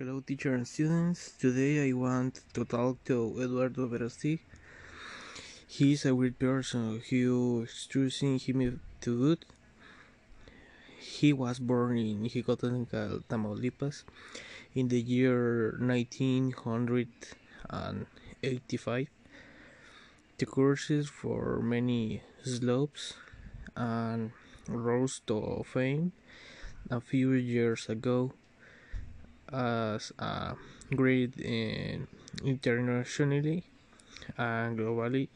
Hello, teacher and students. Today I want to talk to Eduardo Verasti. He is a great person who extruding him to good. He was born in Jicotencal, Tamaulipas in the year 1985. The courses for many slopes and rose to fame a few years ago as a great internationally and globally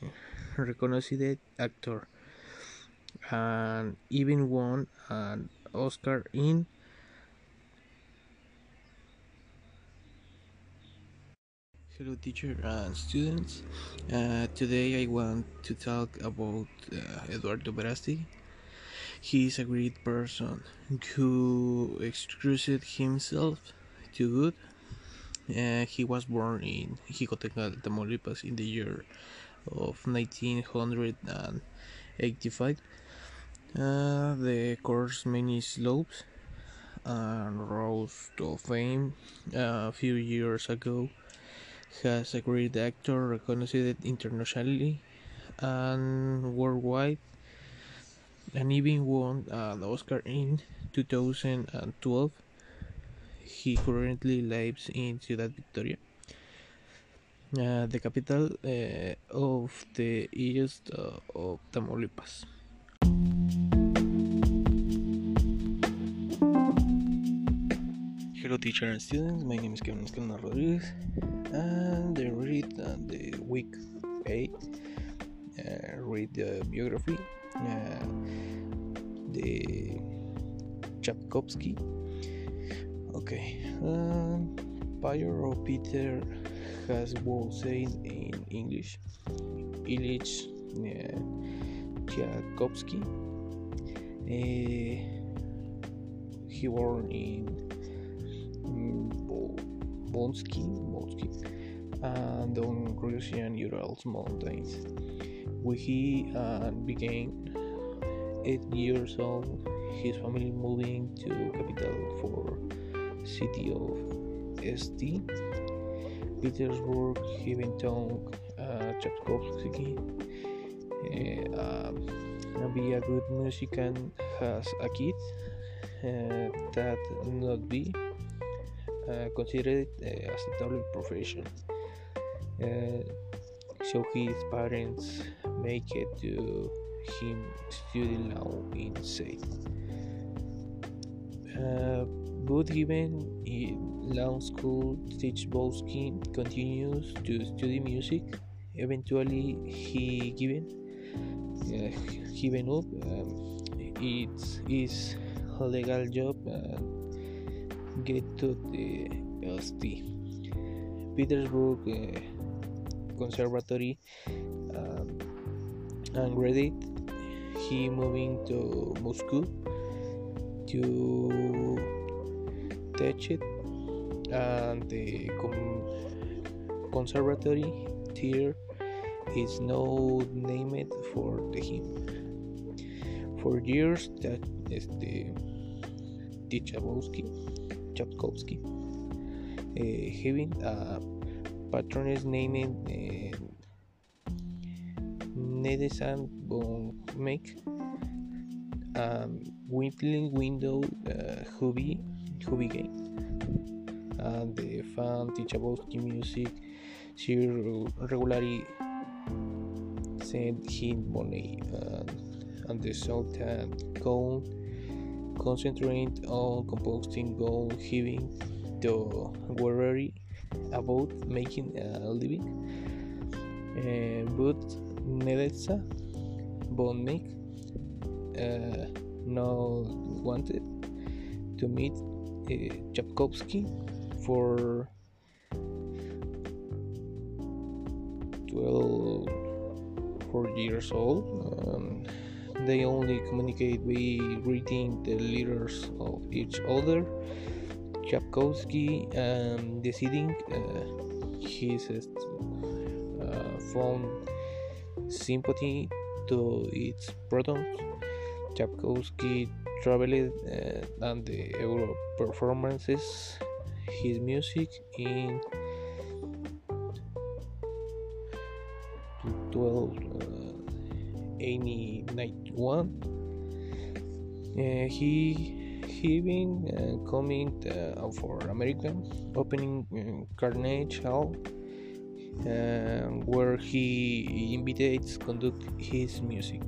recognized actor and even won an Oscar in Hello teacher and students. Uh, today I want to talk about uh, Eduardo Verasti. He is a great person who expressed himself good. Uh, he was born in Jicotencal, Tamaulipas in the year of 1985. Uh, the course many slopes and rose to fame a few years ago. Has a great actor recognized internationally and worldwide, and even won an Oscar in 2012. He currently lives in Ciudad Victoria, uh, the capital uh, of the east uh, of Tamaulipas. Hello, teacher and students. My name is Kevin Escalona Rodriguez, and the read and the week 8 uh, read the biography, uh, the Tchaikovsky. Okay, um, Pyro Peter has was said in English. Ilyich uh, Tchaikovsky. Uh, he born in Bonsky, Bonsky and on Russian Urals mountains. When he uh, began eight years old, his family moving to capital for city of St. Petersburg. He went on uh, Tchaikovsky. Uh, um, be a good musician as a kid. Uh, that not be uh, considered uh, as a double profession. Uh, so his parents make it to him study law in Say. Uh, even in law school, Tchaikovsky continues to study music. Eventually, he given uh, given up. Um, it's his legal job and get to the ST Petersburg uh, Conservatory um, and graduate. He moving to Moscow to teach it and the conservatory theater is now named for him. For years, that is the Tchaikovsky, Tchaikovsky, uh, having a patroness named uh, Nedesan Bonmek, um, Whistling Window uh, Hobby, Hobby Game, and the fan Tchaikovsky music. She regularly sent him money and, and the Sultan Gold concentrate on composting gold giving to worry about making a living uh, but Nedetsa Bonnik uh, no wanted to meet uh, Tchaikovsky for 12 four years old um, they only communicate by reading the letters of each other. Tchaikovsky um, deciding uh, his uh, found sympathy to its products. Tchaikovsky traveled uh, and the Euro performances his music in 1281 uh, uh, he he been uh, coming for America opening Carnegie Hall where he invitates conduct his music